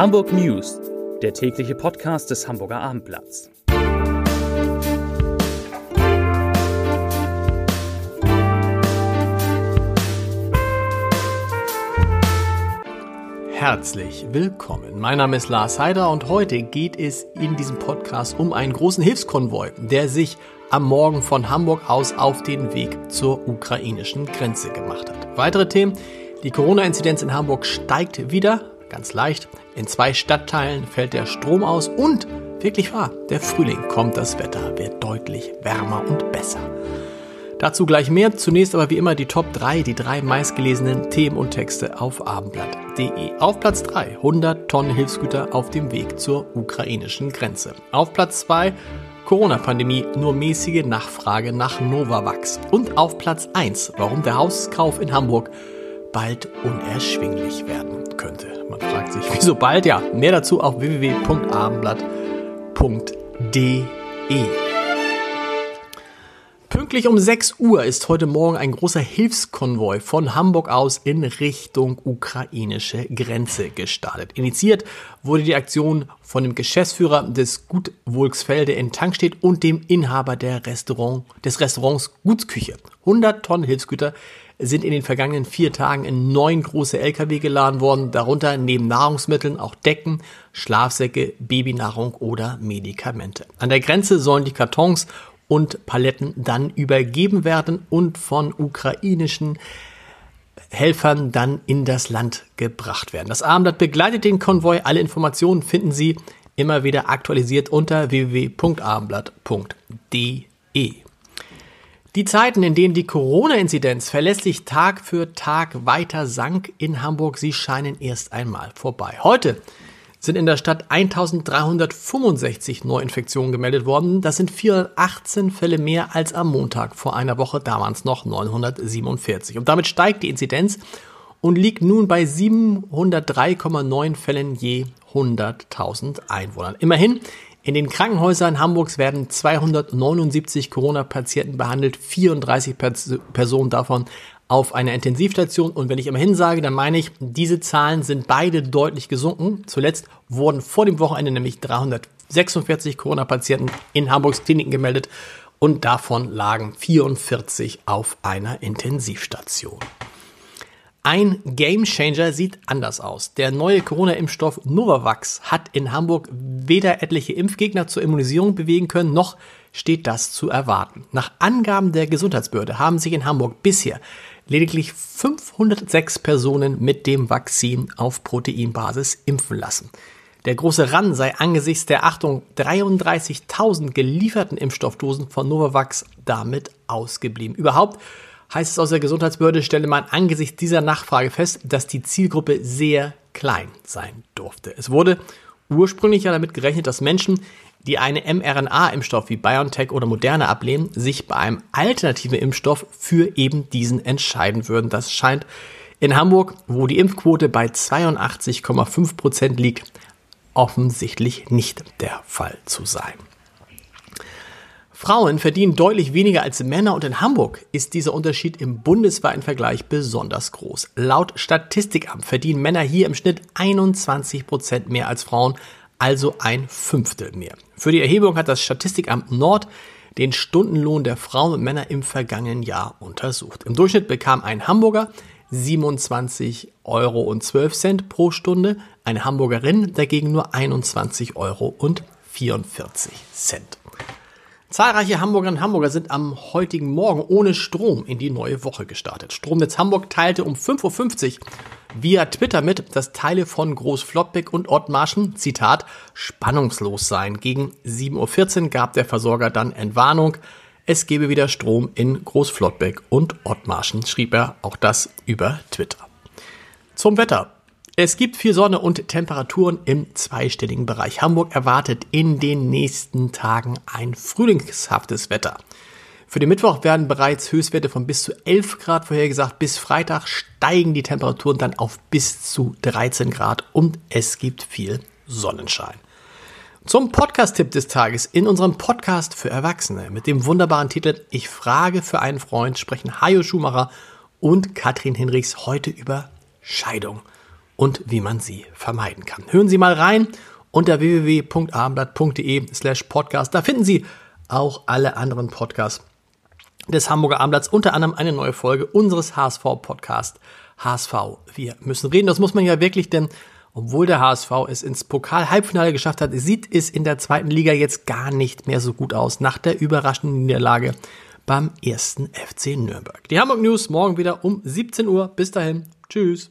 Hamburg News, der tägliche Podcast des Hamburger Abendblatts. Herzlich willkommen. Mein Name ist Lars Heider und heute geht es in diesem Podcast um einen großen Hilfskonvoi, der sich am Morgen von Hamburg aus auf den Weg zur ukrainischen Grenze gemacht hat. Weitere Themen. Die Corona-Inzidenz in Hamburg steigt wieder, ganz leicht. In zwei Stadtteilen fällt der Strom aus und, wirklich wahr, der Frühling kommt, das Wetter wird deutlich wärmer und besser. Dazu gleich mehr. Zunächst aber wie immer die Top 3, die drei meistgelesenen Themen und Texte auf abendblatt.de. Auf Platz 3 100 Tonnen Hilfsgüter auf dem Weg zur ukrainischen Grenze. Auf Platz 2 Corona-Pandemie, nur mäßige Nachfrage nach Novavax. Und auf Platz 1 warum der Hauskauf in Hamburg bald unerschwinglich werden könnte. Man fragt sich, wieso bald? Ja, mehr dazu auf www.abendblatt.de. Pünktlich um 6 Uhr ist heute Morgen ein großer Hilfskonvoi von Hamburg aus in Richtung ukrainische Grenze gestartet. Initiiert wurde die Aktion von dem Geschäftsführer des Gut Wolksfelde in Tankstedt und dem Inhaber der Restaurant, des Restaurants Gutsküche. 100 Tonnen Hilfsgüter sind in den vergangenen vier Tagen in neun große Lkw geladen worden, darunter neben Nahrungsmitteln auch Decken, Schlafsäcke, Babynahrung oder Medikamente. An der Grenze sollen die Kartons und Paletten dann übergeben werden und von ukrainischen Helfern dann in das Land gebracht werden. Das Abendblatt begleitet den Konvoi. Alle Informationen finden Sie immer wieder aktualisiert unter www.abendblatt.de. Die Zeiten, in denen die Corona-Inzidenz verlässlich Tag für Tag weiter sank in Hamburg, sie scheinen erst einmal vorbei. Heute sind in der Stadt 1365 Neuinfektionen gemeldet worden. Das sind 418 Fälle mehr als am Montag vor einer Woche, damals noch 947. Und damit steigt die Inzidenz und liegt nun bei 703,9 Fällen je 100.000 Einwohnern. Immerhin, in den Krankenhäusern Hamburgs werden 279 Corona-Patienten behandelt, 34 Personen davon auf einer Intensivstation. Und wenn ich immerhin sage, dann meine ich, diese Zahlen sind beide deutlich gesunken. Zuletzt wurden vor dem Wochenende nämlich 346 Corona-Patienten in Hamburgs Kliniken gemeldet und davon lagen 44 auf einer Intensivstation. Ein Gamechanger sieht anders aus. Der neue Corona-Impfstoff Novavax hat in Hamburg weder etliche Impfgegner zur Immunisierung bewegen können, noch steht das zu erwarten. Nach Angaben der Gesundheitsbehörde haben sich in Hamburg bisher lediglich 506 Personen mit dem Vakzin auf Proteinbasis impfen lassen. Der große Run sei angesichts der Achtung 33.000 gelieferten Impfstoffdosen von Novavax damit ausgeblieben. Überhaupt heißt es aus der Gesundheitsbehörde, stelle man angesichts dieser Nachfrage fest, dass die Zielgruppe sehr klein sein durfte. Es wurde ursprünglich ja damit gerechnet, dass Menschen, die eine mRNA-Impfstoff wie BioNTech oder Moderna ablehnen, sich bei einem alternativen Impfstoff für eben diesen entscheiden würden. Das scheint in Hamburg, wo die Impfquote bei 82,5 Prozent liegt, offensichtlich nicht der Fall zu sein. Frauen verdienen deutlich weniger als Männer und in Hamburg ist dieser Unterschied im bundesweiten Vergleich besonders groß. Laut Statistikamt verdienen Männer hier im Schnitt 21 Prozent mehr als Frauen, also ein Fünftel mehr. Für die Erhebung hat das Statistikamt Nord den Stundenlohn der Frauen und Männer im vergangenen Jahr untersucht. Im Durchschnitt bekam ein Hamburger 27 Euro und 12 Cent pro Stunde, eine Hamburgerin dagegen nur 21 Euro und 44 Cent. Zahlreiche Hamburgerinnen und Hamburger sind am heutigen Morgen ohne Strom in die neue Woche gestartet. Stromnetz Hamburg teilte um 5.50 Uhr via Twitter mit, dass Teile von Großflottbeck und Ottmarschen, Zitat, spannungslos seien. Gegen 7.14 Uhr gab der Versorger dann Entwarnung. Es gebe wieder Strom in Großflottbeck und Ottmarschen, schrieb er auch das über Twitter. Zum Wetter. Es gibt viel Sonne und Temperaturen im zweistelligen Bereich. Hamburg erwartet in den nächsten Tagen ein frühlingshaftes Wetter. Für den Mittwoch werden bereits Höchstwerte von bis zu 11 Grad vorhergesagt. Bis Freitag steigen die Temperaturen dann auf bis zu 13 Grad und es gibt viel Sonnenschein. Zum Podcast-Tipp des Tages in unserem Podcast für Erwachsene mit dem wunderbaren Titel Ich frage für einen Freund sprechen Hajo Schumacher und Katrin Hinrichs heute über Scheidung. Und wie man sie vermeiden kann. Hören Sie mal rein unter www.abendblatt.de slash podcast. Da finden Sie auch alle anderen Podcasts des Hamburger Abendblatts, unter anderem eine neue Folge unseres HSV-Podcast HSV. Wir müssen reden, das muss man ja wirklich, denn obwohl der HSV es ins Pokal-Halbfinale geschafft hat, sieht es in der zweiten Liga jetzt gar nicht mehr so gut aus nach der überraschenden Niederlage beim ersten FC Nürnberg. Die Hamburg News morgen wieder um 17 Uhr. Bis dahin. Tschüss.